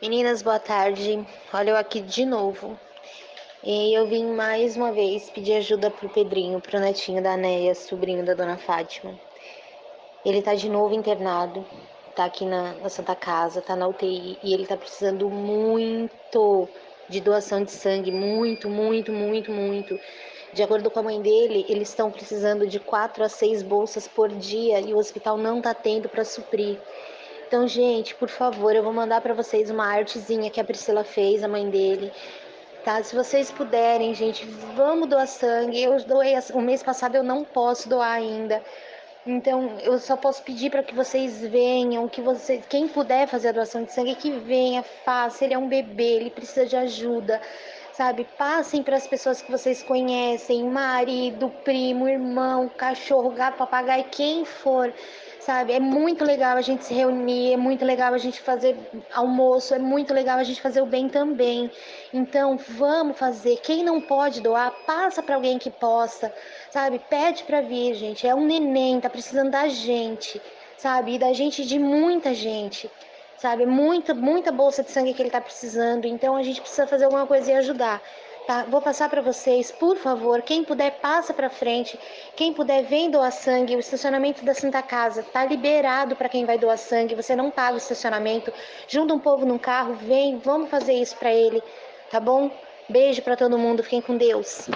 Meninas, boa tarde. Olha eu aqui de novo. E eu vim mais uma vez pedir ajuda pro Pedrinho, pro netinho da Neia, sobrinho da dona Fátima. Ele tá de novo internado, tá aqui na, na Santa Casa, tá na UTI e ele tá precisando muito de doação de sangue, muito, muito, muito, muito. De acordo com a mãe dele, eles estão precisando de quatro a seis bolsas por dia e o hospital não tá tendo para suprir. Então, gente, por favor, eu vou mandar para vocês uma artezinha que a Priscila fez, a mãe dele. Tá? Se vocês puderem, gente, vamos doar sangue. Eu doei o mês passado, eu não posso doar ainda. Então, eu só posso pedir para que vocês venham, que você, quem puder fazer a doação de sangue, que venha, faça. Ele é um bebê, ele precisa de ajuda, sabe? Passem para as pessoas que vocês conhecem, marido, primo, irmão, cachorro, gato, papagaio, quem for sabe? É muito legal a gente se reunir, é muito legal a gente fazer almoço, é muito legal a gente fazer o bem também. Então, vamos fazer. Quem não pode doar, passa para alguém que possa, sabe? Pede para vir, gente. É um neném, tá precisando da gente, sabe? E da gente de muita gente. Sabe, muita, muita bolsa de sangue que ele tá precisando. Então a gente precisa fazer alguma coisa e ajudar. Tá? Vou passar para vocês, por favor, quem puder passa para frente, quem puder vem doar sangue, o estacionamento da Santa Casa tá liberado para quem vai doar sangue, você não paga o estacionamento, junta um povo num carro, vem, vamos fazer isso para ele, tá bom? Beijo para todo mundo, fiquem com Deus.